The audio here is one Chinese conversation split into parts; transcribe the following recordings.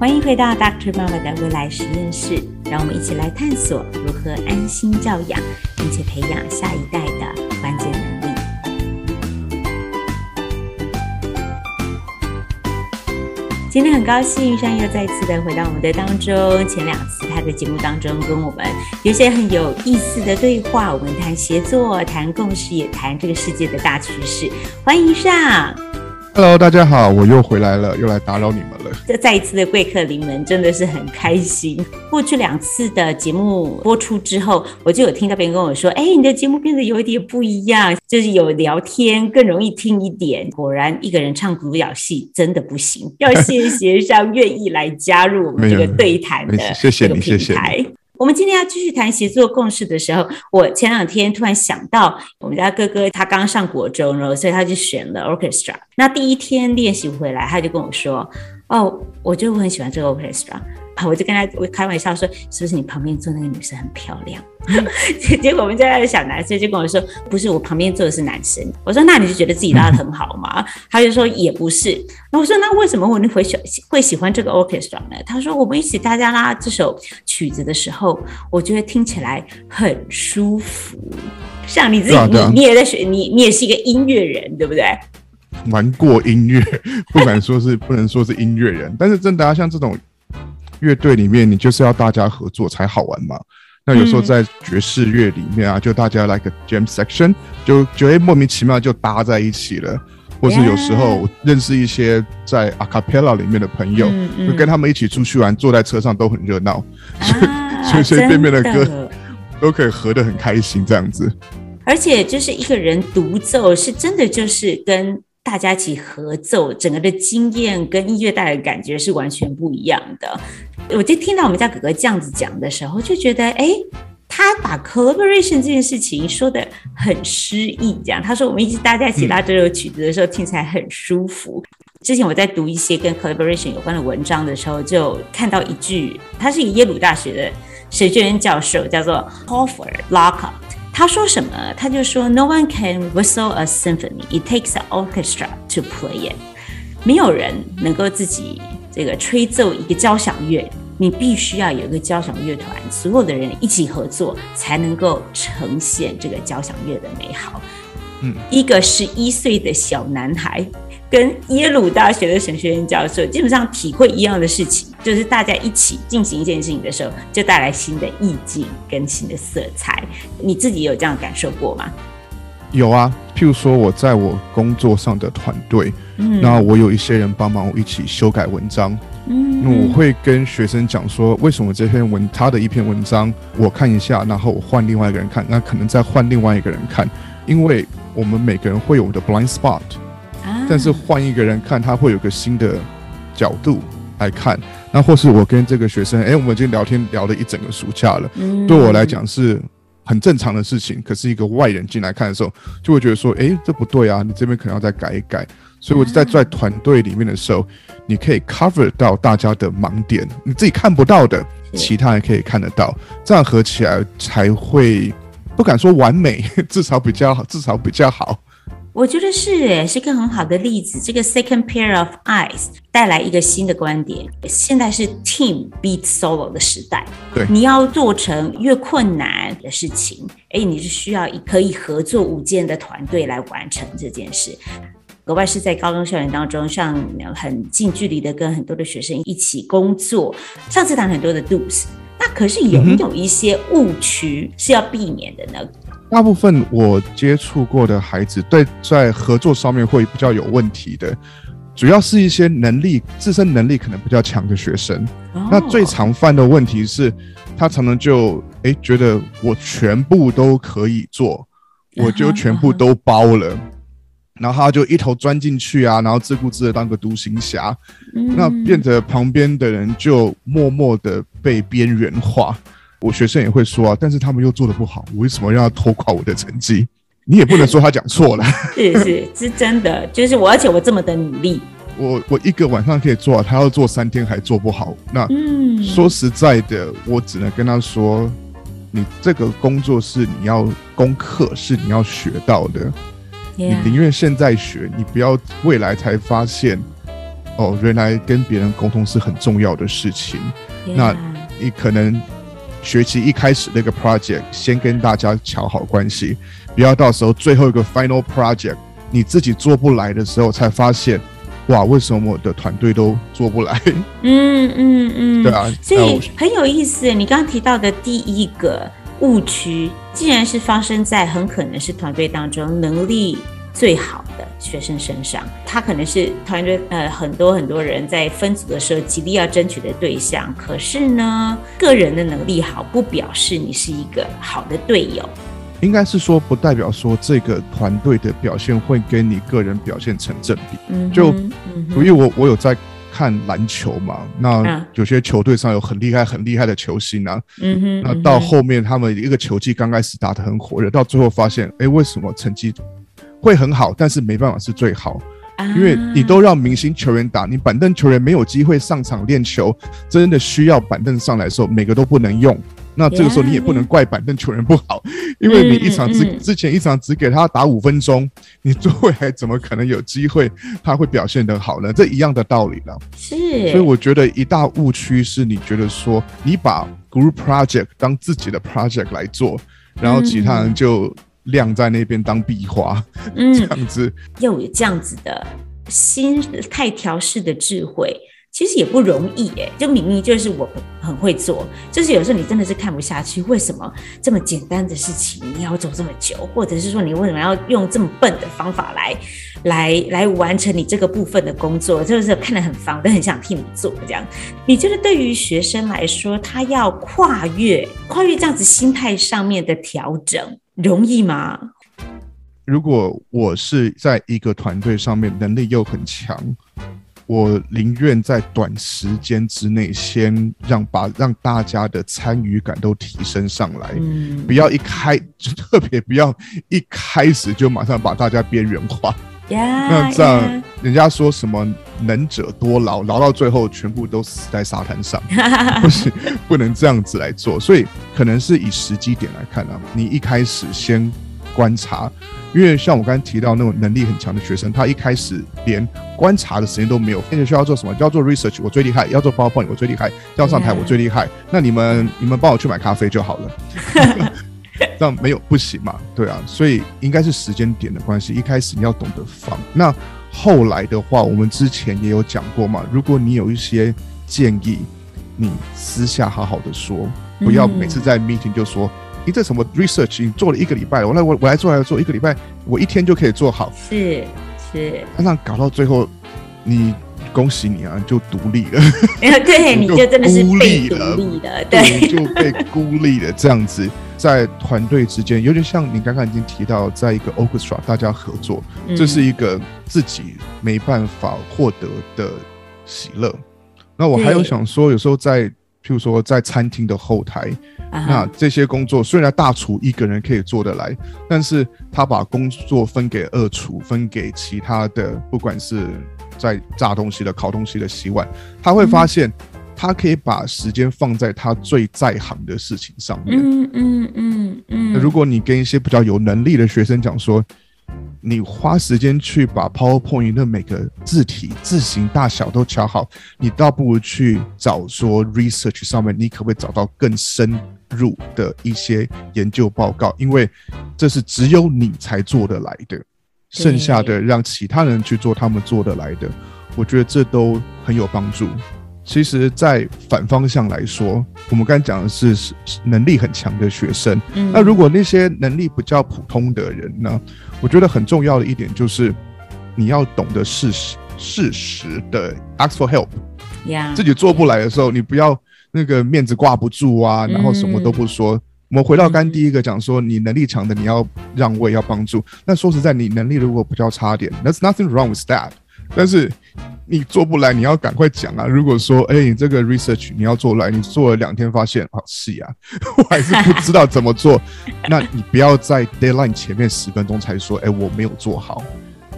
欢迎回到 Dr. 妈妈的未来实验室，让我们一起来探索如何安心教养，并且培养下一代的关键能力。今天很高兴，尚又再次的回到我们的当中。前两次他在节目当中跟我们有些很有意思的对话，我们谈协作，谈共识，也谈这个世界的大趋势。欢迎尚。Hello，大家好，我又回来了，又来打扰你们了。这再一次的贵客临门，真的是很开心。过去两次的节目播出之后，我就有听到别人跟我说：“哎，你的节目变得有一点不一样，就是有聊天，更容易听一点。”果然，一个人唱独角戏真的不行，要谢谢上 愿意来加入我们这个对谈的这个平台。我们今天要继续谈协作共事的时候，我前两天突然想到，我们家哥哥他刚上国中，然后所以他就选了 orchestra。那第一天练习回来，他就跟我说：“哦，我就很喜欢这个 orchestra。”我就跟他我开玩笑说：“是不是你旁边坐那个女生很漂亮？”结果我们家的小男生就跟我说：“不是，我旁边坐的是男生。”我说：“那你就觉得自己拉的很好嘛？” 他就说：“也不是。”那我说：“那为什么我会喜会喜欢这个 orchestra 呢？”他说：“我们一起大家拉这首曲子的时候，我觉得听起来很舒服。像你自己，你你也在学，你你也是一个音乐人，对不对？玩过音乐，不敢说是不能说是音乐人，但是真的啊，像这种。乐队里面，你就是要大家合作才好玩嘛。那有时候在爵士乐里面啊，就大家来个 jam section，就觉得莫名其妙就搭在一起了。或是有时候认识一些在 a cappella 里面的朋友，就跟他们一起出去玩，坐在车上都很热闹，所以随随便便的歌都可以合得很开心这样子。而且就是一个人独奏，是真的就是跟。大家一起合奏，整个的经验跟音乐带来的感觉是完全不一样的。我就听到我们家哥哥这样子讲的时候，就觉得，哎，他把 collaboration 这件事情说得很诗意。这样，他说我们一起大家一起拉这首曲子的时候，听起来很舒服。之前我在读一些跟 collaboration 有关的文章的时候，就看到一句，他是一个耶鲁大学的神学院教授，叫做 Hoffer Lockhart。他说什么？他就说：“No one can whistle a symphony. It takes an orchestra to play it.” 没有人能够自己这个吹奏一个交响乐，你必须要有一个交响乐团，所有的人一起合作，才能够呈现这个交响乐的美好。嗯，一个十一岁的小男孩。跟耶鲁大学的神学院教授基本上体会一样的事情，就是大家一起进行一件事情的时候，就带来新的意境跟新的色彩。你自己有这样感受过吗？有啊，譬如说我在我工作上的团队，嗯，那我有一些人帮忙我一起修改文章，嗯，那我会跟学生讲说，为什么这篇文他的一篇文章我看一下，然后我换另外一个人看，那可能再换另外一个人看，因为我们每个人会有我的 blind spot。啊但是换一个人看，他会有个新的角度来看。那或是我跟这个学生，哎，我们已经聊天聊了一整个暑假了，对我来讲是很正常的事情。可是一个外人进来看的时候，就会觉得说，哎，这不对啊，你这边可能要再改一改。所以我就在在团队里面的时候，你可以 cover 到大家的盲点，你自己看不到的，其他人可以看得到，这样合起来才会不敢说完美，至少比较好，至少比较好。我觉得是诶，是个很好的例子。这个 second pair of eyes 带来一个新的观点。现在是 team beat solo 的时代，对，你要做成越困难的事情，哎，你是需要一可以合作无间的团队来完成这件事。格外是在高中校园当中，像很近距离的跟很多的学生一起工作。上次谈很多的 do's，那可是有没有一些误区是要避免的呢？嗯大部分我接触过的孩子，对在合作上面会比较有问题的，主要是一些能力自身能力可能比较强的学生。哦、那最常犯的问题是，他常常就哎觉得我全部都可以做，我就全部都包了，嗯、然后他就一头钻进去啊，然后自顾自的当个独行侠，嗯、那变得旁边的人就默默的被边缘化。我学生也会说啊，但是他们又做的不好，我为什么要拖垮我的成绩？你也不能说他讲错了。是是是真的，就是我，而且我这么的努力，我我一个晚上可以做好，他要做三天还做不好。那嗯，说实在的，我只能跟他说，你这个工作是你要功课，是你要学到的.你宁愿现在学，你不要未来才发现哦，原来跟别人沟通是很重要的事情。那你可能学期一开始那个 project 先跟大家乔好关系，不要到时候最后一个 final project 你自己做不来的时候才发现，哇，为什么我的团队都做不来？嗯嗯嗯，对啊，所以很有意思。你刚刚提到的第一个误区，竟然是发生在很可能是团队当中能力最好的学生身上，他可能是团队呃很多很多人在分组的时候极力要争取的对象。可是呢，个人的能力好不表示你是一个好的队友。应该是说，不代表说这个团队的表现会跟你个人表现成正比。嗯，就因为我我有在看篮球嘛，那有些球队上有很厉害很厉害的球星啊。嗯哼，那到后面他们一个球季刚开始打得很火热，到最后发现，哎，为什么成绩？会很好，但是没办法是最好，因为你都让明星球员打，你板凳球员没有机会上场练球，真的需要板凳上来的时候，每个都不能用。那这个时候你也不能怪板凳球员不好，因为你一场之之前一场只给他打五分钟，你最后还怎么可能有机会他会表现得好呢？这一样的道理了。是，所以我觉得一大误区是你觉得说你把 group project 当自己的 project 来做，然后其他人就。晾在那边当壁花，嗯，这样子又有这样子的心态调式的智慧，其实也不容易哎。就明明就是我很会做，就是有时候你真的是看不下去，为什么这么简单的事情你要做这么久，或者是说你为什么要用这么笨的方法来来来完成你这个部分的工作？就是看得很烦，都很想替你做这样。你觉得对于学生来说，他要跨越跨越这样子心态上面的调整？容易吗？如果我是在一个团队上面，能力又很强，我宁愿在短时间之内先让把让大家的参与感都提升上来，嗯，不要一开就特别不要一开始就马上把大家边缘化。Yeah, 那这样，人家说什么能者多劳，劳到最后全部都死在沙滩上，不行，不能这样子来做。所以可能是以时机点来看啊，你一开始先观察，因为像我刚才提到那种能力很强的学生，他一开始连观察的时间都没有。现在需要做什么？要做 research，我最厉害；要做 PowerPoint，我最厉害；要上台，我最厉害。那你们，你们帮我去买咖啡就好了。这样没有不行嘛？对啊，所以应该是时间点的关系。一开始你要懂得放，那后来的话，我们之前也有讲过嘛。如果你有一些建议，你私下好好的说，不要每次在 meeting 就说，你、嗯、这什么 research 你做了一个礼拜，我来我我来做来做一个礼拜，我一天就可以做好。是是，那搞到最后，你恭喜你啊，就 独立了。对，你就真的是孤立了，对，就被孤立了这样子。在团队之间，有点像你刚刚已经提到，在一个 orchestra 大家合作，嗯，这是一个自己没办法获得的喜乐。那我还有想说，有时候在，譬如说在餐厅的后台，那这些工作虽然大厨一个人可以做得来，但是他把工作分给二厨，分给其他的，不管是在炸东西的、烤东西的、洗碗，他会发现。嗯他可以把时间放在他最在行的事情上面。嗯嗯嗯嗯。那如果你跟一些比较有能力的学生讲说，你花时间去把 PowerPoint 的每个字体、字形大小都调好，你倒不如去找说 research 上面，你可不可以找到更深入的一些研究报告？因为这是只有你才做得来的，剩下的让其他人去做他们做得来的，我觉得这都很有帮助。其实，在反方向来说，我们刚才讲的是能力很强的学生。嗯。那如果那些能力比较普通的人呢？我觉得很重要的一点就是，你要懂得事实、的 ask for help。自己做不来的时候，你不要那个面子挂不住啊，然后什么都不说。嗯。我们回到刚第一个讲说，你能力强的你要让位，要帮助。那说实在，你能力如果比较差点，There's nothing wrong with that。但是你做不来，你要赶快讲啊！如果说，哎、欸，你这个 research 你要做来，你做了两天发现，好是呀，我还是不知道怎么做，那你不要在 deadline 前面十分钟才说，哎、欸，我没有做好。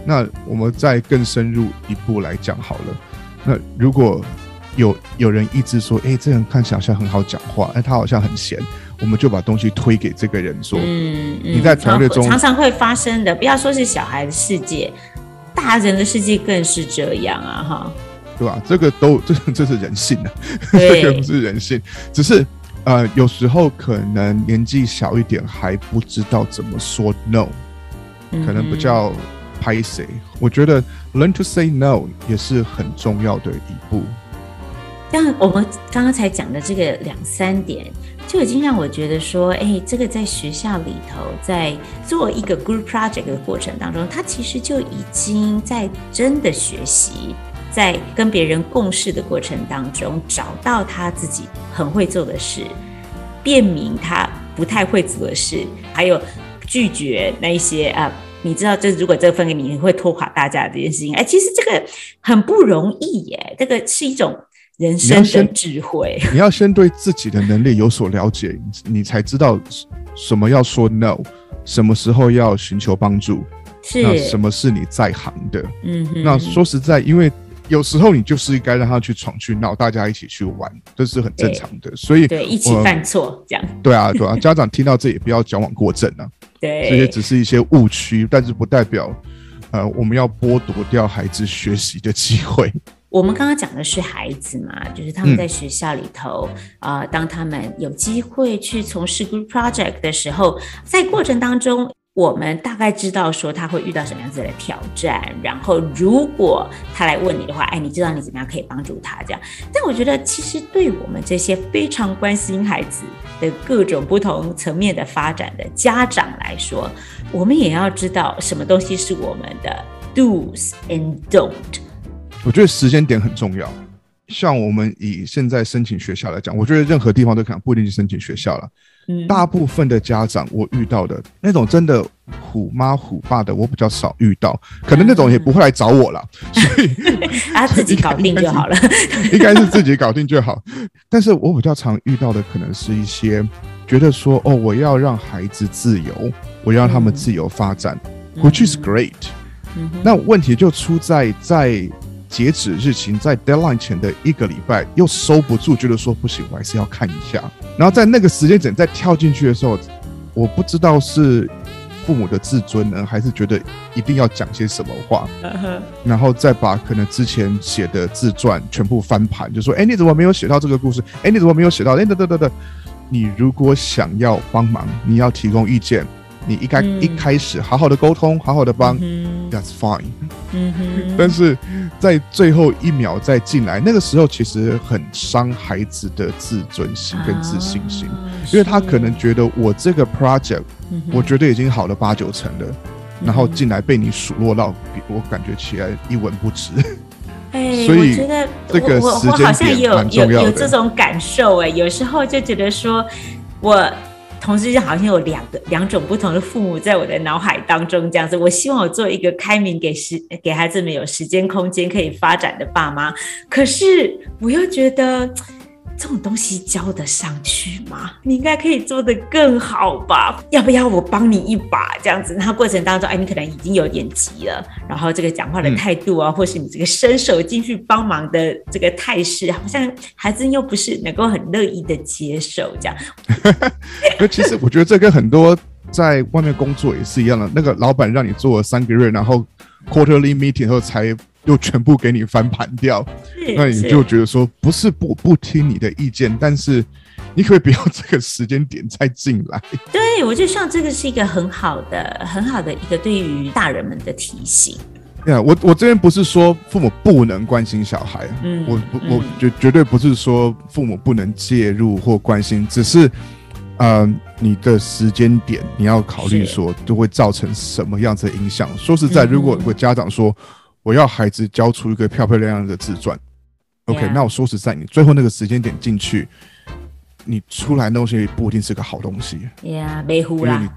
那我们再更深入一步来讲好了。那如果有有人一直说，哎、欸，这人看起来好像很好讲话，哎、欸，他好像很闲，我们就把东西推给这个人说，嗯，嗯你在团队中常常会发生的，不要说是小孩的世界。大人的世界更是这样啊，哈。对吧？这个都 这这是人性啊，这个不是人性，只是呃，有时候可能年纪小一点还不知道怎么说 no，可能比较拍谁。我觉得 learn to say no 也是很重要的一步。但我们刚刚才讲的这个两三点，就已经让我觉得说，哎，这个在学校里头，在做一个 group project 的过程当中，他其实就已经在真的学习，在跟别人共事的过程当中，找到他自己很会做的事，辨明他不太会做的事，还有拒绝那一些啊，你知道，这如果这个分给你，你会拖垮大家这件事情，哎，其实这个很不容易耶，这个是一种。人生的智慧，你要先对自己的能力有所了解，你才知道什么要说 no，什么时候要寻求帮助，是那什么是你在行的。嗯哼，那说实在，因为有时候你就是应该让他去闯去闹，大家一起去玩，这是很正常的。所以对，一起犯错这样。对啊，对啊，家长听到这也不要矫枉过正啊。对，这些只是一些误区，但是不代表呃我们要剥夺掉孩子学习的机会。我们刚刚讲的是孩子嘛，就是他们在学校里头啊、嗯呃，当他们有机会去从事 group project 的时候，在过程当中，我们大概知道说他会遇到什么样子的挑战。然后，如果他来问你的话，哎，你知道你怎么样可以帮助他这样？但我觉得，其实对我们这些非常关心孩子的各种不同层面的发展的家长来说，我们也要知道什么东西是我们的 do's and don't。我觉得时间点很重要。像我们以现在申请学校来讲，我觉得任何地方都可能不一定去申请学校了。嗯，大部分的家长我遇到的那种真的虎妈虎爸的，我比较少遇到。可能那种也不会来找我了，嗯、所以 他自己搞定就好了。应该是自己搞定就好。但是我比较常遇到的，可能是一些觉得说，哦，我要让孩子自由，我要让他们自由发展，嗯，which is great。嗯，那问题就出在在。截止日期在 deadline 前的一个礼拜，又收不住，觉得说不行，我还是要看一下。然后在那个时间点再跳进去的时候，我不知道是父母的自尊呢，还是觉得一定要讲些什么话，uh-huh. 然后再把可能之前写的自传全部翻盘，就说：“哎，你怎么没有写到这个故事？哎，你怎么没有写到？哎，等等等等，你如果想要帮忙，你要提供意见。”你应该一开始好好的沟通，好好的帮、嗯、，That's fine。嗯哼。但是在最后一秒再进来，那个时候其实很伤孩子的自尊心跟自信心，啊、因为他可能觉得我这个 project，我觉得已经好了八九成了，嗯、然后进来被你数落到，我感觉起来一文不值。哎，所以我觉得这个我我好像也有有有这种感受哎，有时候就觉得说我。同时，就好像有两个两种不同的父母在我的脑海当中这样子。我希望我做一个开明给时给孩子们有时间空间可以发展的爸妈，可是我又觉得。这种东西教得上去吗？你应该可以做得更好吧？要不要我帮你一把？这样子，然后过程当中，哎，你可能已经有点急了，然后这个讲话的态度啊，或是你这个伸手进去帮忙的这个态势，好像孩子又不是能够很乐意的接受这样。那其实我觉得这跟很多在外面工作也是一样的，那个老板让你做了三个月，然后 quarterly meeting 后才。又全部给你翻盘掉，那你就觉得说不是不不听你的意见，但是你可以不要这个时间点再进来。对，我觉得像这个是一个很好的、很好的一个对于大人们的提醒。对啊，我我这边不是说父母不能关心小孩，嗯，我我绝绝对不是说父母不能介入或关心，只是呃，你的时间点你要考虑说就会造成什么样子的影响。说实在，如果有个家长说。我要孩子交出一个漂漂亮亮的自传，OK？. 那我说实在，你最后那个时间点进去，你出来的东西不一定是个好东西。Yeah，没糊啦，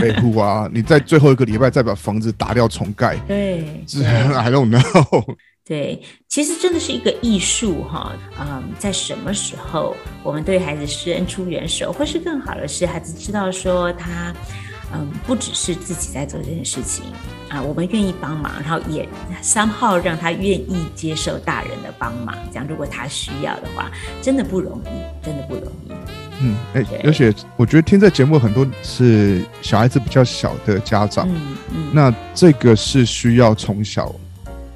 没糊啊！你在最后一个礼拜再把房子打掉重盖，对，这 I don't know。对，其实真的是一个艺术哈。嗯，在什么时候我们对孩子伸出援手，或是更好的是，孩子知道说他。嗯，不只是自己在做这件事情啊，我们愿意帮忙，然后也 somehow 让他愿意接受大人的帮忙。这样，如果他需要的话，真的不容易，真的不容易。嗯，哎、欸，而且我觉得听这节目很多是小孩子比较小的家长，嗯嗯，那这个是需要从小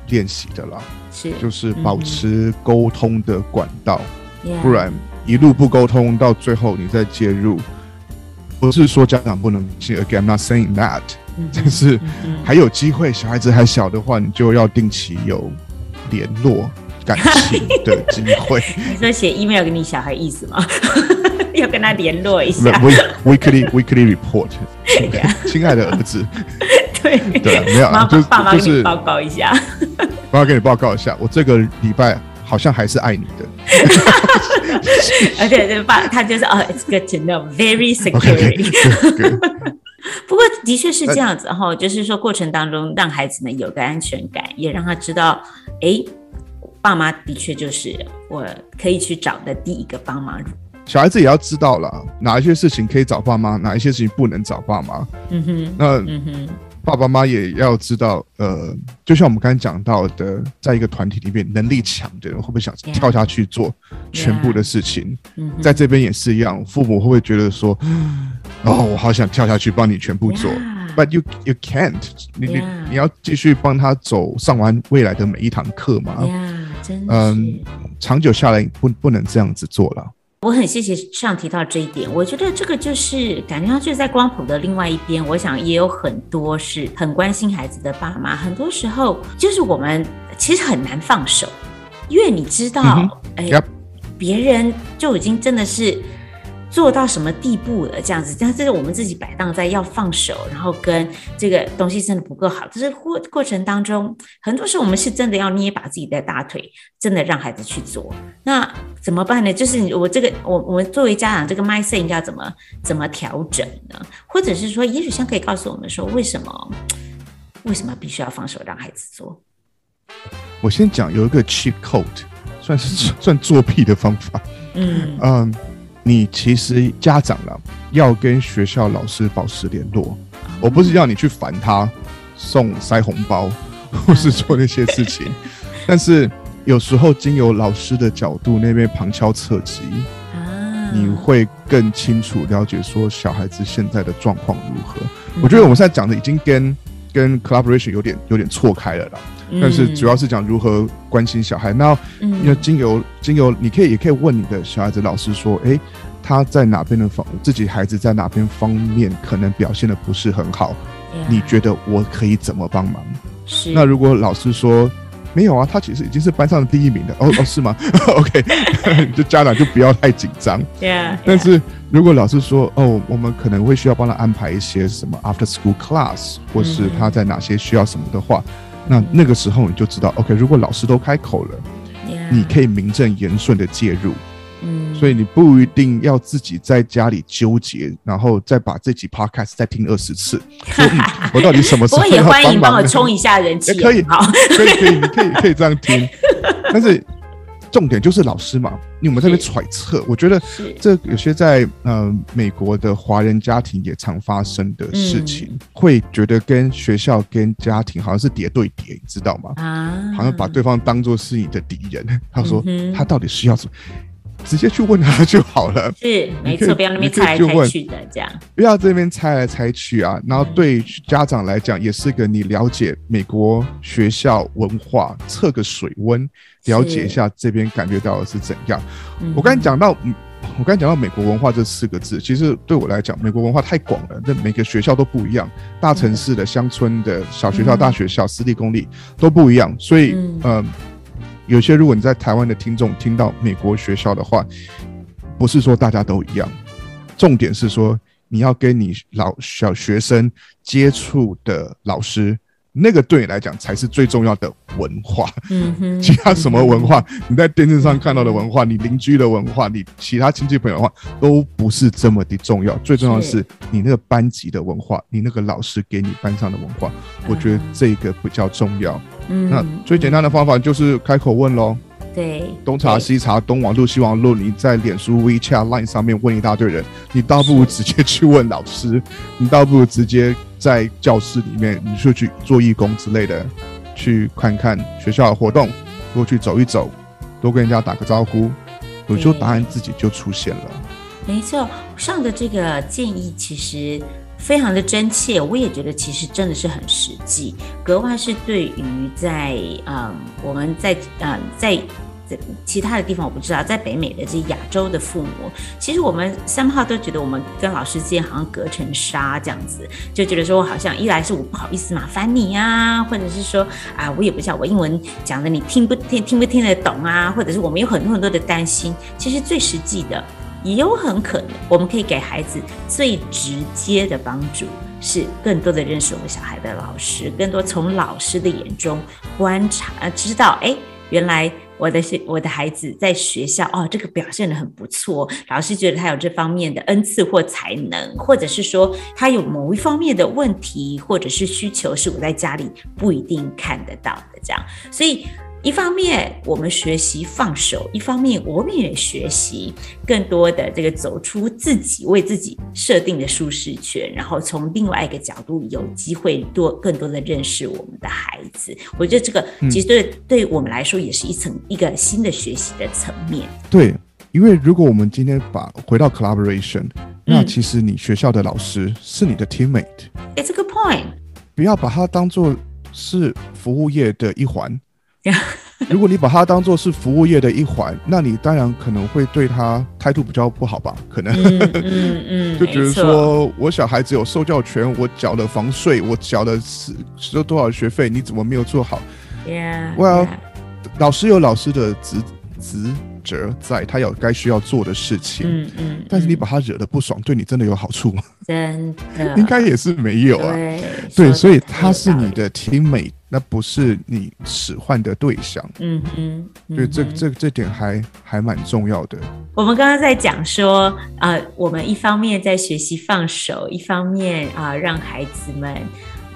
练习的啦。是就是保持沟通的管道，嗯、不然一路不沟通，到最后你再介入，不是说家长不能信，Again, I'm not saying that，、嗯、但是还有机会，小孩子还小的话，你就要定期有联络感情 的机会。你说写 email 给你小孩意思吗？要跟他联络一下。Weekly weekly report，亲爱的儿子。对对，没有啊，就爸妈给你报告一下。爸妈给你报告一下，我这个礼拜好像还是爱你的。而且这爸他就是哦，It's good to know, very secure。不过的确是这样子哈，就是说过程当中让孩子们有个安全感，也让他知道，哎，爸妈的确就是我可以去找的第一个帮忙。小孩子也要知道了，哪一些事情可以找爸妈，哪一些事情不能找爸妈。嗯哼，那嗯哼，爸爸妈妈也要知道，呃，就像我们刚才讲到的，在一个团体里面，能力强的人会不会想跳下去做全部的事情？Yeah. Yeah. 在这边也是一样，父母会不会觉得说，哦，我好想跳下去帮你全部做，Yeah.，but you you can't，你.你你要继续帮他走上完未来的每一堂课嘛？真嗯，长久下来不不能这样子做了。我很谢谢上提到这一点，我觉得这个就是感觉上就是在光谱的另外一边，我想也有很多是很关心孩子的爸妈，很多时候就是我们其实很难放手，因为你知道，哎、嗯，别人就已经真的是。做到什么地步了？这样子，但这是我们自己摆荡在要放手，然后跟这个东西真的不够好。就是过过程当中，很多时候我们是真的要捏把自己的大腿，真的让孩子去做。那怎么办呢？就是我这个，我我们作为家长，这个 mindset 应该要怎么怎么调整呢？或者是说，也许像可以告诉我们说，为什么为什么必须要放手让孩子做？我先讲有一个 cheat code，算是算作弊的方法。嗯嗯。Um, 你其实家长了，要跟学校老师保持联络。我不是要你去烦他，送塞红包，或是做那些事情。但是有时候经由老师的角度那边旁敲侧击，你会更清楚了解说小孩子现在的状况如何。我觉得我们现在讲的已经跟跟 collaboration 有点有点错开了啦。但是主要是讲如何关心小孩。那因为经由经由，你可以也可以问你的小孩子老师说，诶，他在哪边的方，自己孩子在哪边方面可能表现的不是很好，你觉得我可以怎么帮忙？是。那如果老师说没有啊，他其实已经是班上的第一名了。哦哦，是吗？OK，就家长就不要太紧张。Yeah。但是如果老师说哦，我们可能会需要帮他安排一些什么 after school class，或是他在哪些需要什么的话。那那个时候你就知道，OK，如果老师都开口了.你可以名正言顺的介入，嗯，所以你不一定要自己在家里纠结，然后再把这集 Podcast 再听二十次，说、嗯、我到底什么时候 要？我也欢迎帮我冲一下人气，可以，好，可以，可以，你可以，可以这样听，但是。重点就是老师嘛，因为我们在那边揣测，我觉得这有些在呃美国的华人家庭也常发生的事情，嗯、会觉得跟学校跟家庭好像是叠对叠，你知道吗？啊，好像把对方当做是你的敌人。他说他到底需要什么？直接去问他就好了。是，没错，不要那边猜来猜去的这样。不要这边猜来猜去啊！然后对家长来讲，也是个你了解美国学校文化，测个水温，了解一下这边感觉到的是怎样。我刚才讲到，我刚才讲到美国文化这四个字，其实对我来讲，美国文化太广了，那每个学校都不一样，大城市的、乡村的、小学校、大学校、私立公立都不一样，所以嗯。有些如果你在台湾的听众听到美国学校的话，不是说大家都一样，重点是说你要跟你老小学生接触的老师，那个对你来讲才是最重要的文化。嗯哼，其他什么文化，你在电视上看到的文化，你邻居的文化，你其他亲戚朋友的话，都不是这么的重要。最重要的是你那个班级的文化，你那个老师给你班上的文化，我觉得这个比较重要。嗯，那最简单的方法就是开口问喽。对，东查西查，东网路西网路，你在脸书、WeChat、Line 上面问一大堆人，你倒不如直接去问老师，你倒不如直接在教室里面，你就去做义工之类的，去看看学校的活动，多去走一走，多跟人家打个招呼，有时候答案自己就出现了。没错，上的这个建议其实。非常的真切，我也觉得其实真的是很实际，格外是对于在嗯我们在嗯在在。其他的地方我不知道，在北美的这些亚洲的父母，其实我们三号都觉得我们跟老师之间好像隔层纱这样子，就觉得说我好像一来是我不好意思麻烦你啊，或者是说啊我也不知道我英文讲的你听不听听不听得懂啊，或者是我们有很多很多的担心。其实最实际的，也有很可能我们可以给孩子最直接的帮助，是更多的认识我们小孩的老师，更多从老师的眼中观察，知道哎原来。我的学我的孩子在学校哦，这个表现得很不错，老师觉得他有这方面的恩赐或才能，或者是说他有某一方面的问题或者是需求，是我在家里不一定看得到的，这样，所以。一方面我们学习放手，一方面我们也学习更多的这个走出自己为自己设定的舒适圈，然后从另外一个角度有机会多更多的认识我们的孩子。我觉得这个其实对、嗯、对我们来说也是一层一个新的学习的层面。对，因为如果我们今天把回到 collaboration，那其实你学校的老师是你的 teammate。It's a good point。不要把它当做是服务业的一环。如果你把它当做是服务业的一环，那你当然可能会对他态度比较不好吧？可能，嗯嗯，嗯就觉得说我小孩子有受教权，我缴了房税，我缴了是收多少学费，你怎么没有做好？Yeah，Well，老师有老师的职职责在，他有该需要做的事情。嗯嗯，但是你把他惹得不爽，对你真的有好处吗？真的，应该也是没有啊。对，对，所以他是你的 teammate。那不是你使唤的对象，嗯嗯，对，这这这点还还蛮重要的。我们刚刚在讲说，呃，我们一方面在学习放手，一方面啊、呃，让孩子们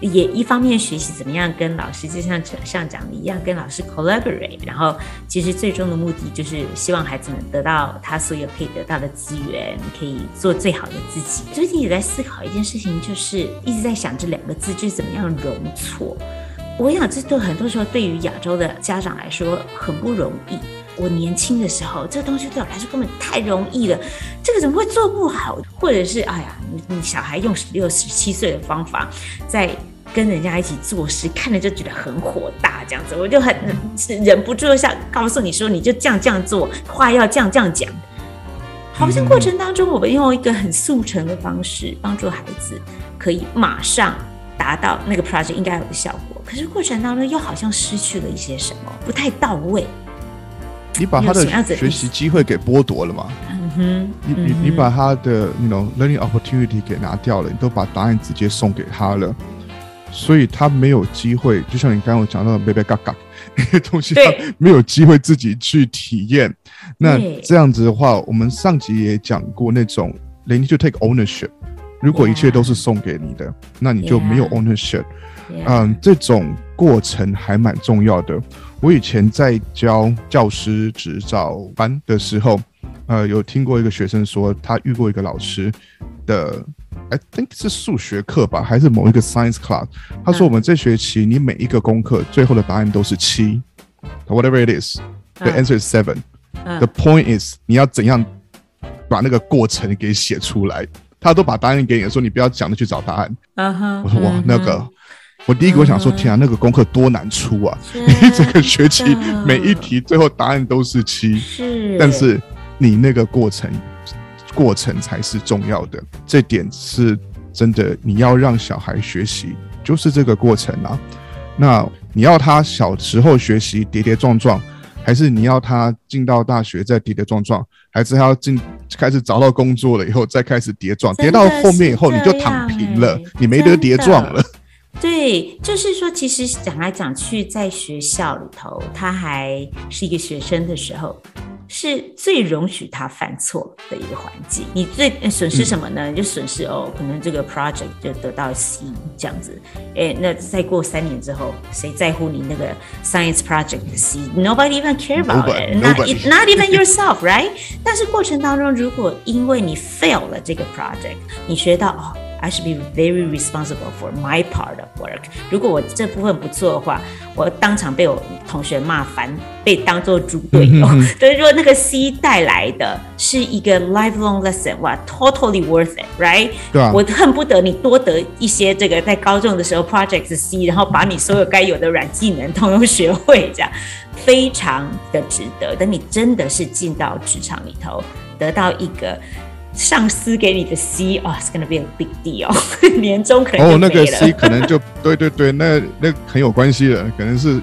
也一方面学习怎么样跟老师，就像上讲的一样，跟老师 collaborate。然后，其实最终的目的就是希望孩子们得到他所有可以得到的资源，可以做最好的自己。最近也在思考一件事情，就是一直在想这两个字，就是怎么样容错。我想，这对很多时候对于亚洲的家长来说很不容易。我年轻的时候，这东西对我来说根本太容易了，这个怎么会做不好？或者是，哎呀，你你小孩用十六、十七岁的方法在跟人家一起做事，看着就觉得很火大，这样子，我就很忍不住想告诉你说，你就这样这样做，话要这样这样讲。好像过程当中，我们用一个很速成的方式帮助孩子，可以马上达到那个 project 应该有的效果。可是过程当中又好像失去了一些什么，不太到位。你把他的学习机会给剥夺了嘛？嗯哼，你你你把他的 learning opportunity 给拿掉了，你都把答案直接送给他了，所以他没有机会。就像你刚刚我讲到的贝贝嘎嘎 那些东西，他没有机会自己去体验。那这样子的话，我们上集也讲过那种 they need to take ownership。如果一切都是送给你的，那你就没有 ownership。嗯 um, 这种过程还蛮重要的。我以前在教教师执照班的时候，呃，有听过一个学生说，他遇过一个老师的，I think 是数学课吧，还是某一个 science class。他说，我们这学期你每一个功课最后的答案都是七，whatever it is，the answer is seven。The point is，你要怎样把那个过程给写出来？他都把答案给你，说你不要讲的去找答案。Uh huh, 我说哇，uh huh. 那个。我第一个我想说，天啊，那个功课多难出啊！你整个学期每一题最后答案都是七，是，但是你那个过程，过程才是重要的，这点是真的。你要让小孩学习，就是这个过程啊。那你要他小时候学习跌跌撞撞，还是你要他进到大学再跌跌撞撞，还是他要进开始找到工作了以后再开始跌撞，跌到后面以后你就躺平了，你没得跌撞了。对，就是说，其实讲来讲去，在学校里头，他还是一个学生的时候，是最容许他犯错的一个环境。你最损失什么呢？你就损失哦，可能这个 project 就得到 C 这样子。哎，那再过三年之后，谁在乎你那个 science project 的 C？Nobody even care about it，not not even yourself，right？但是过程当中，如果因为你 fail 了这个 project，你学到哦。I should be very responsible for my part of work。如果我这部分不做的话，我当场被我同学骂烦，被当做猪队友。所以说那个 C 带来的是一个 lifelong lesson，哇，totally worth it，right？对啊，我恨不得你多得一些这个在高中的时候 project C，然后把你所有该有的软技能通通学会，这样非常的值得。等你真的是进到职场里头，得到一个。上司给你的 C 啊、oh,，it's gonna be a big deal，年终可能哦，那个 C 可能就 对对对，那那很有关系的，可能是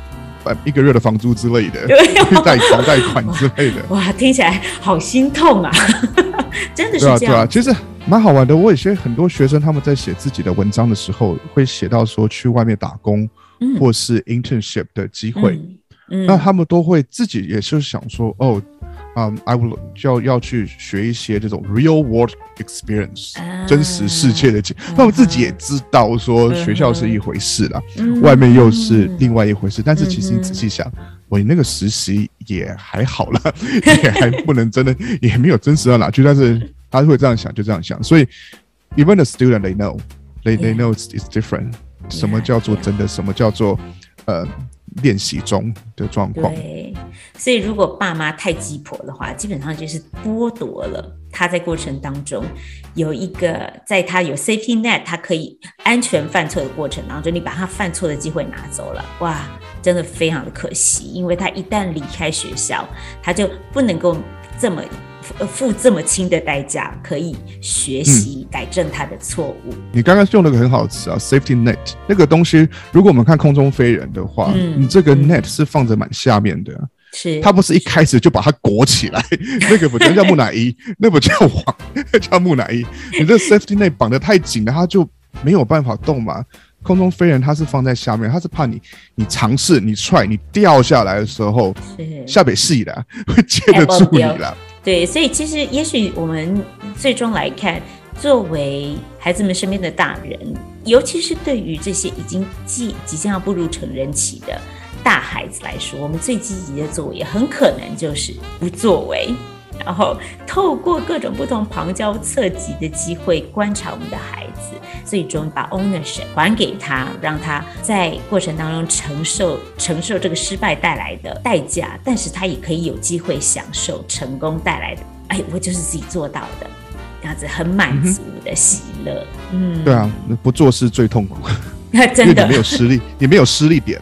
一个月的房租之类的，贷款贷款之类的。哇，听起来好心痛啊！真的是这样。对啊，对啊，其实蛮好玩的。我有些很多学生他们在写自己的文章的时候，会写到说去外面打工，嗯、或是 internship 的机会，嗯，那他们都会自己也是想说哦。嗯、um,，I will 就要要去学一些这种 real world experience，、uh, 真实世界的经验。他们自己也知道说学校是一回事啦，uh 外面又是另外一回事。Uh 但是其实你仔细想，我、uh. 那个实习也还好啦，也还不能真的，也没有真实到哪去。但是他会这样想，就这样想。所以 even the student they know，they they know it's, it's different。什么叫做真的？什么叫做呃？练习中的状况，对，所以如果爸妈太鸡婆的话，基本上就是剥夺了他在过程当中有一个，在他有 safety net，他可以安全犯错的过程当中，你把他犯错的机会拿走了，哇，真的非常的可惜，因为他一旦离开学校，他就不能够这么。付这么轻的代价，可以学习改正他的错误。嗯、你刚刚用了个很好的词啊，safety net 那个东西，如果我们看空中飞人的话，嗯、你这个 net 是放在蛮下面的，是它不是一开始就把它裹起来，那个不叫叫木乃伊，那不叫网，叫木乃伊。你这 safety net 绑得太紧了，它就没有办法动嘛。空中飞人它是放在下面，它是怕你你尝试你踹你掉下来的时候，下北细的会接得住你了。对，所以其实也许我们最终来看，作为孩子们身边的大人，尤其是对于这些已经即即将要步入成人期的大孩子来说，我们最积极的作为，很可能就是不作为。然后透过各种不同旁敲侧击的机会观察我们的孩子，最终把 ownership 还给他，让他在过程当中承受承受这个失败带来的代价，但是他也可以有机会享受成功带来的。哎，我就是自己做到的，这样子很满足的喜乐。嗯，嗯对啊，不做事最痛苦，真的你没有实力，你没有失力点，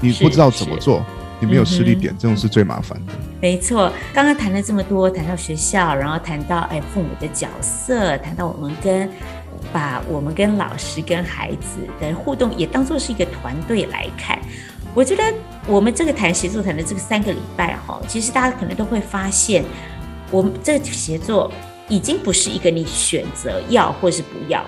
你不知道怎么做。你没有实力点，嗯，这种是最麻烦的。没错，刚刚谈了这么多，谈到学校，然后谈到哎父母的角色，谈到我们跟把我们跟老师跟孩子的互动也当做是一个团队来看。我觉得我们这个谈协作谈的这个三个礼拜哈，其实大家可能都会发现，我们这个协作已经不是一个你选择要或是不要，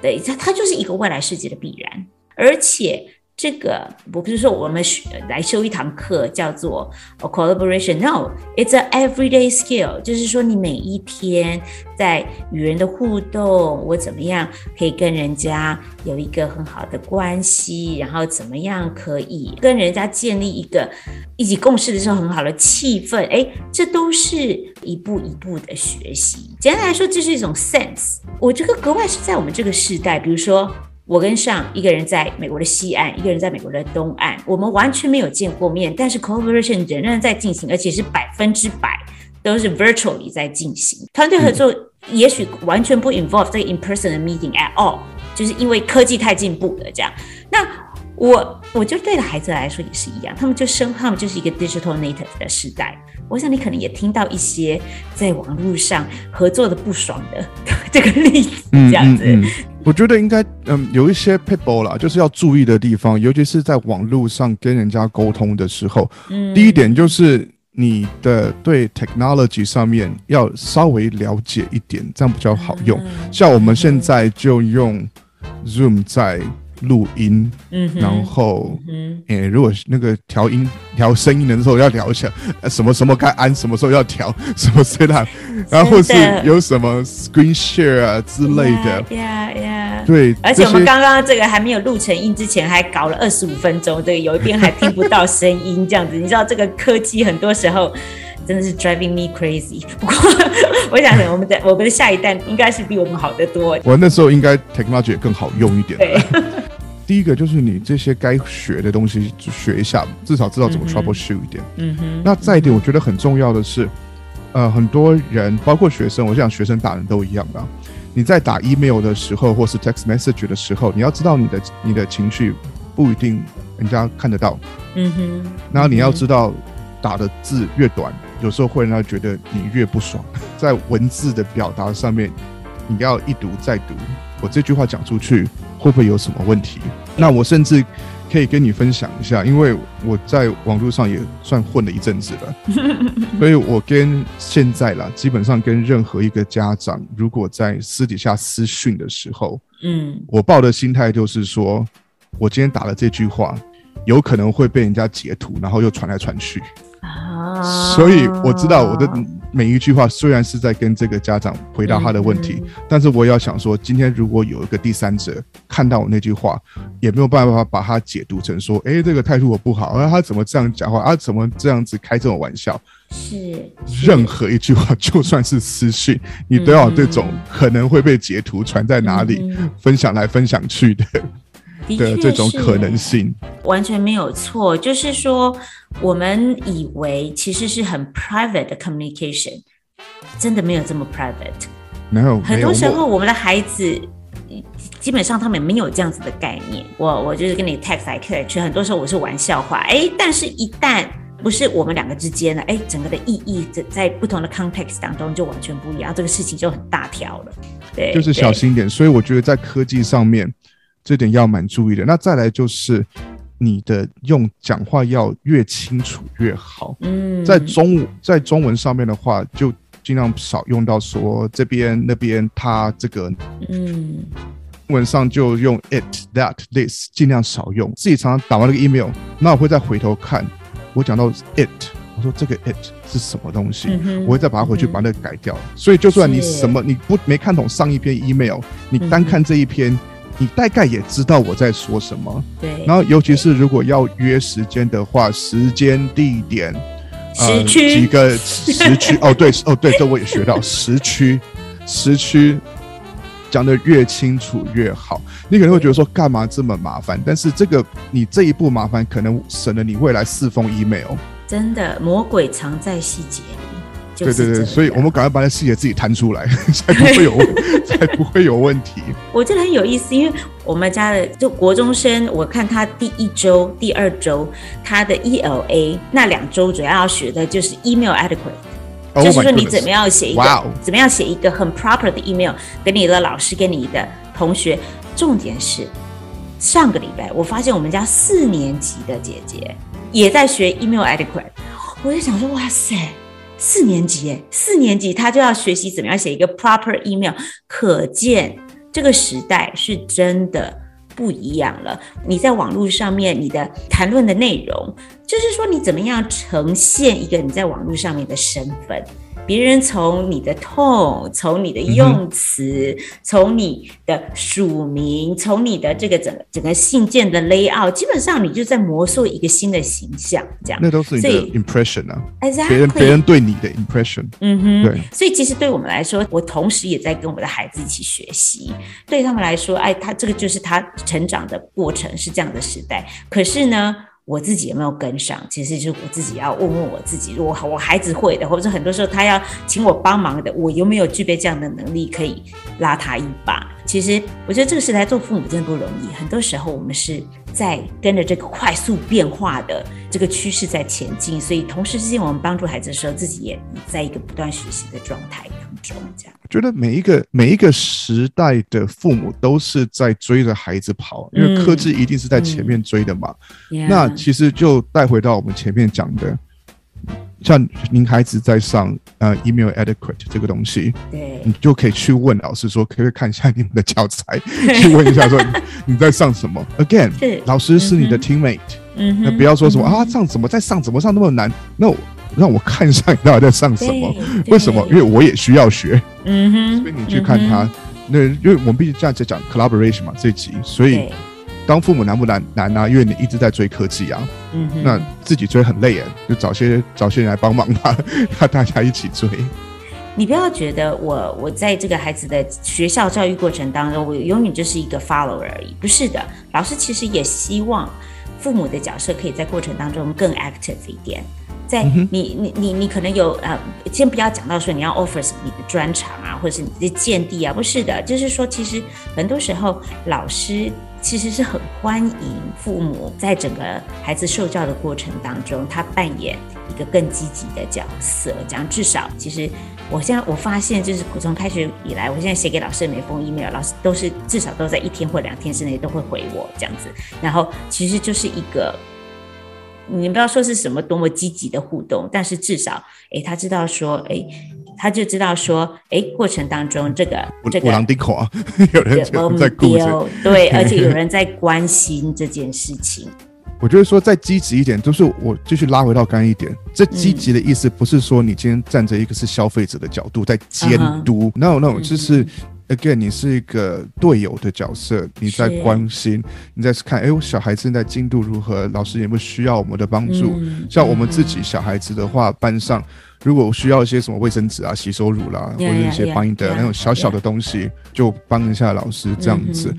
对，它它就是一个外来世界的必然，而且。这个我不是说我们来修一堂课叫做 collaboration，no，it's a everyday skill，就是说你每一天在与人的互动，我怎么样可以跟人家有一个很好的关系，然后怎么样可以跟人家建立一个一起共事的时候很好的气氛，哎，这都是一步一步的学习。简单来说，这是一种 sense，我觉得格外是在我们这个时代，比如说。我跟上一个人在美国的西岸，一个人在美国的东岸，我们完全没有见过面，但是 collaboration 仍然在进行，而且是百分之百都是 virtually 在进行。团队合作也许完全不 involve 这个 in person 的 meeting at all，就是因为科技太进步了这样。那我我就对的孩子来说也是一样，他们就生他们就是一个 digital native 的时代。我想你可能也听到一些在网络上合作的不爽的这个例子，这样子。嗯嗯嗯我觉得应该，嗯，有一些 people 啦，就是要注意的地方，尤其是在网络上跟人家沟通的时候。嗯，第一点就是你的对 technology 上面要稍微了解一点，这样比较好用。像我们现在就用 Zoom 在。录音，嗯，然后，嗯，诶，如果那个调音、调声音的时候要调一下，什么什么该按，什么时候要调，什么 set up，然后或是有什么 screen share 啊之类的，呀呀，对。而且我们刚刚这个还没有录成音之前，还搞了二十五分钟，这个有一边还听不到声音，这样子，你知道这个科技很多时候。真的是 driving me crazy。不过 我想我们的我们的下一代应该是比我们好得多。我那时候应该 technology 也更好用一点。对，第一个就是你这些该学的东西就学一下，至少知道怎么 troubleshoot 一点。嗯哼。那再一点，我觉得很重要的是，呃，很多人包括学生，我想学生打人都一样的。你在打 email 的时候，或是 text message 的时候，你要知道你的你的情绪不一定人家看得到。嗯哼。然后你要知道，打的字越短，有时候会让他觉得你越不爽。在文字的表达上面，你要一读再读。我这句话讲出去会不会有什么问题？那我甚至。可以跟你分享一下，因为我在网络上也算混了一阵子了，所以我跟现在啦，基本上跟任何一个家长，如果在私底下私讯的时候，嗯，我抱的心态就是说，我今天打了这句话，有可能会被人家截图，然后又传来传去。所以我知道我的每一句话虽然是在跟这个家长回答他的问题，但是我也要想说，今天如果有一个第三者看到我那句话，也没有办法把它解读成说，哎，这个态度我不好，啊，他怎么这样讲话，啊，怎么这样子开这种玩笑？是，任何一句话，就算是私讯，你都要这种可能会被截图传在哪里，分享来分享去的。的这种可能性完全没有错，就是说，我们以为其实是很 private 的 communication，真的没有这么 private。没有，很多时候我们的孩子基本上他们没有这样子的概念。我我就是跟你 text 来 catch，很多时候我是玩笑话，哎，但是一旦不是我们两个之间的，哎，整个的意义在在不同的 context 当中就完全不一样，这个事情就很大条了。对，就是小心点。所以我觉得在科技上面。这点要蛮注意的。那再来就是，你的用讲话要越清楚越好。嗯，在中在中文上面的话，就尽量少用到说这边那边他这个。嗯，中文上就用 it that this，尽量少用。自己常常打完那个 email，那我会再回头看，我讲到 it，我说这个 it 是什么东西，嗯、我会再把它回去把那个改掉。嗯、所以就算你什么你不没看懂上一篇 email，你单看这一篇。嗯你大概也知道我在说什么，对。然后，尤其是如果要约时间的话，时间、地点、呃、几个时区 哦，对哦，对，这我也学到时区，时区讲得越清楚越好。你可能会觉得说，干嘛这么麻烦？但是这个你这一步麻烦，可能省了你未来四封 email。真的，魔鬼藏在细节里。对对对，所以我们赶快把那细节自己摊出来，才不会有问，才不会有问题。我觉得很有意思，因为我们家的就国中生，我看他第一周、第二周，他的 ELA 那两周主要要学的就是 email adequate，oh、就是说你怎么样写一个.怎么样写一个很 proper 的 email 给你的老师、给你的同学。重点是上个礼拜我发现我们家四年级的姐姐也在学 email adequate，我就想说，哇塞！四年级，哎，四年级他就要学习怎么样写一个 proper email，可见这个时代是真的不一样了。你在网络上面，你的谈论的内容，就是说你怎么样呈现一个你在网络上面的身份。别人从你的 tone，从你的用词，从、你的署名，从你的这个整个整个信件的 layout，基本上你就在模塑一个新的形象，这样。那都是你的 impression 啊，Exactly，别人别人对你的 impression。嗯哼，对。所以其实对我们来说，我同时也在跟我的孩子一起学习。对他们来说，哎，他这个就是他成长的过程，是这样的时代。可是呢，我自己有没有跟上？其实就是我自己要问问我自己。如果我孩子会的，或者很多时候他要请我帮忙的，我有没有具备这样的能力可以拉他一把？其实我觉得这个时代做父母真的不容易。很多时候我们是在跟着这个快速变化的这个趋势在前进，所以同时之间我们帮助孩子的时候，自己也在一个不断学习的状态当中，这样。觉得每一个每一个时代的父母都是在追着孩子跑，因为科技一定是在前面追的嘛。那其实就带回到我们前面讲的，像您孩子在上呃 email adequate 这个东西，对，你就可以去问老师说，可不可以看一下你们的教材，去问一下说你在上什么？Again，是老师是你的 teammate，嗯，那不要说什么、嗯、啊上怎么在上怎么上那么难？No。让我看一下你到底在上什么？为什么？因为我也需要学。嗯哼。所以你去看他，嗯、那因为我们毕竟这样在讲 collaboration 嘛，这集，所以当父母难不难？难啊，因为你一直在追科技啊。嗯哼，那自己追很累耶，就找些找些人来帮忙吧，让大家一起追。你不要觉得我我在这个孩子的学校教育过程当中，我永远就是一个 follower 而已。不是的，老师其实也希望父母的角色可以在过程当中更 active 一点。在你你你你可能有呃，先不要讲到说你要 offer 你的专长啊，或者是你的见地啊，不是的，就是说其实很多时候老师。其实是很欢迎父母在整个孩子受教的过程当中，他扮演一个更积极的角色。这样至少，其实我现在我发现，就是从开学以来，我现在写给老师的每封 email，老师都是至少都在一天或两天之内都会回我这样子。然后其实就是一个，你不要说是什么多么积极的互动，但是至少，哎，他知道说，哎。他就知道说，哎，过程当中这个这个，有人在顾着，对，而且有人在关心这件事情。我觉得说再积极一点，就是我继续拉回到刚刚一点，这积极的意思不是说你今天站着一个是消费者的角度在监督，no no，就是。Again，你是一个队友的角色，你在关心，你在看，哎，我小孩现在进度如何？老师有没有需要我们的帮助？嗯、像我们自己小孩子的话，嗯、班上如果需要一些什么卫生纸啊、洗手乳啦，嗯、或者一些帮你的那种小小的东西，嗯、就帮一下老师这样子。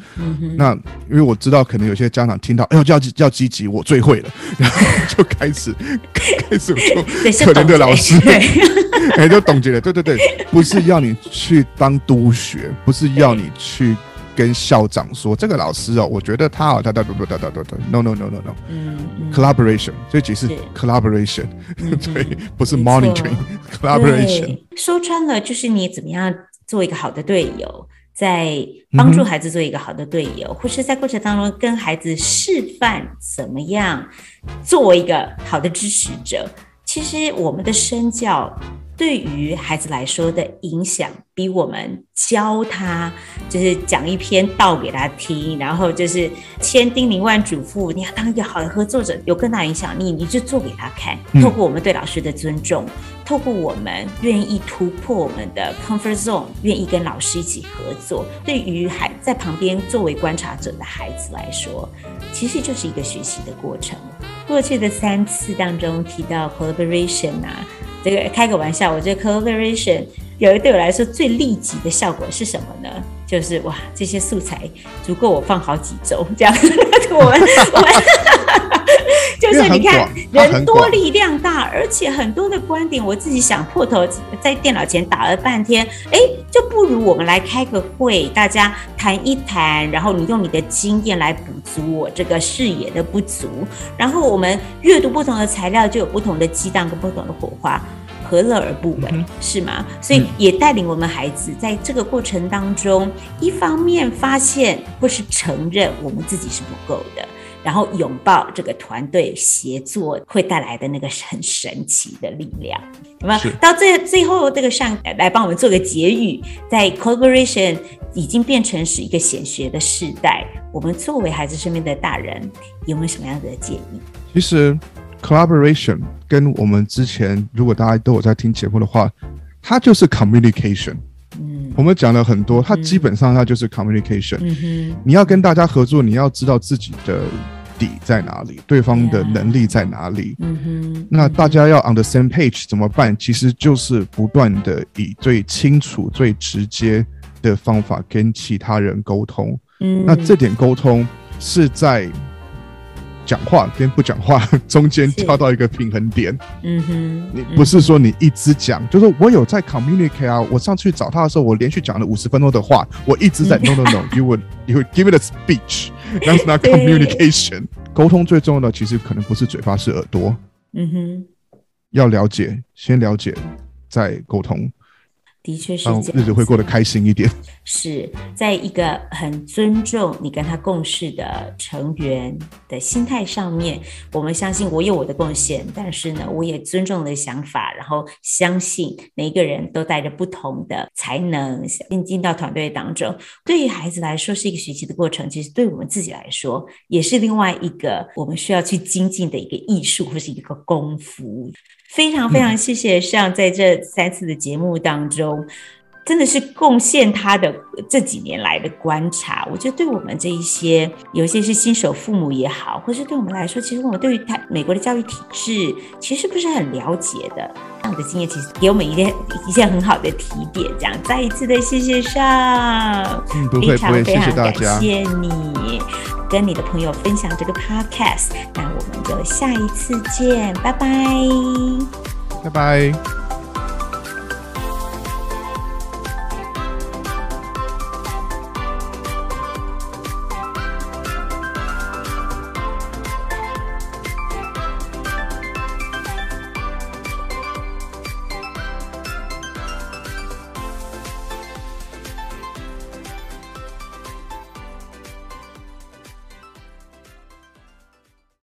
那因为我知道，可能有些家长听到，哎呦，要要积极，我最会了，然后就开始 开始就可怜的老师。哎，就懂结了，对对对，不是要你去当督学，不是要你去跟校长说这个老师哦，我觉得他哦，他哒哒哒哒哒哒，no no no no no，嗯，collaboration，这句是 collaboration，对，不是 monitoring，collaboration。说穿了就是你怎么样做一个好的队友，在帮助孩子做一个好的队友，或是在过程当中跟孩子示范怎么样作为一个好的支持者。其实我们的身教。对于孩子来说的影响，比我们教他就是讲一篇道给他听，然后就是千叮咛万嘱咐，你要当一个好的合作者，有更大影响力，你就做给他看。透过我们对老师的尊重，透过我们愿意突破我们的 comfort zone，愿意跟老师一起合作，对于孩在旁边作为观察者的孩子来说，其实就是一个学习的过程。过去的三次当中提到 collaboration 啊。这个开个玩笑，我觉得 collaboration 有一个对我来说最立即的效果是什么呢？就是哇，这些素材足够我放好几周这样 子。我们我们就是你看，人多力量大，而且很多的观点，我自己想破头，在电脑前打了半天，哎，就不如我们来开个会，大家谈一谈，然后你用你的经验来补足我这个视野的不足，然后我们阅读不同的材料，就有不同的激荡跟不同的火花。何乐而不为，嗯、是吗？所以也带领我们孩子在这个过程当中，一方面发现或是承认我们自己是不够的，然后拥抱这个团队协作会带来的那个很神奇的力量。有没有？到最最后，这个上来帮我们做个结语，在 collaboration 已经变成是一个显学的时代，我们作为孩子身边的大人，有没有什么样子的建议？其实。Collaboration 跟我们之前，如果大家都有在听节目的话，它就是 communication。嗯，我们讲了很多，它基本上它就是 communication。嗯，你要跟大家合作，你要知道自己的底在哪里，对方的能力在哪里。嗯哼，那大家要 on the same page 怎么办？其实就是不断的以最清楚、最直接的方法跟其他人沟通。嗯，那这点沟通是在。讲话跟不讲话 中间跳到一个平衡点。嗯哼，你不是说你一直讲，嗯、就是我有在 communicate 啊。我上次去找他的时候，我连续讲了五十分钟的话，我一直在、嗯、no no no，you would you would give it a speech，that's not communication。沟通最重要的其实可能不是嘴巴，是耳朵。嗯哼，要了解，先了解，再沟通。的确是这样，日子会过得开心一点。是在一个很尊重你跟他共事的成员的心态上面，我们相信我有我的贡献，但是呢，我也尊重你的想法，然后相信每一个人都带着不同的才能进进到团队当中。对于孩子来说是一个学习的过程，其实对我们自己来说也是另外一个我们需要去精进的一个艺术或是一个功夫。非常非常谢谢上在这三次的节目当中，真的是贡献他的这几年来的观察。我觉得对我们这一些，有些是新手父母也好，或是对我们来说，其实我们对于他美国的教育体制其实不是很了解的。这样的经验其实给我们一件一件很好的提点。这样，再一次的谢谢上，嗯，不会不会，谢谢大家，谢谢你跟你的朋友分享这个 podcast。那我们就下一次见，拜拜，拜拜。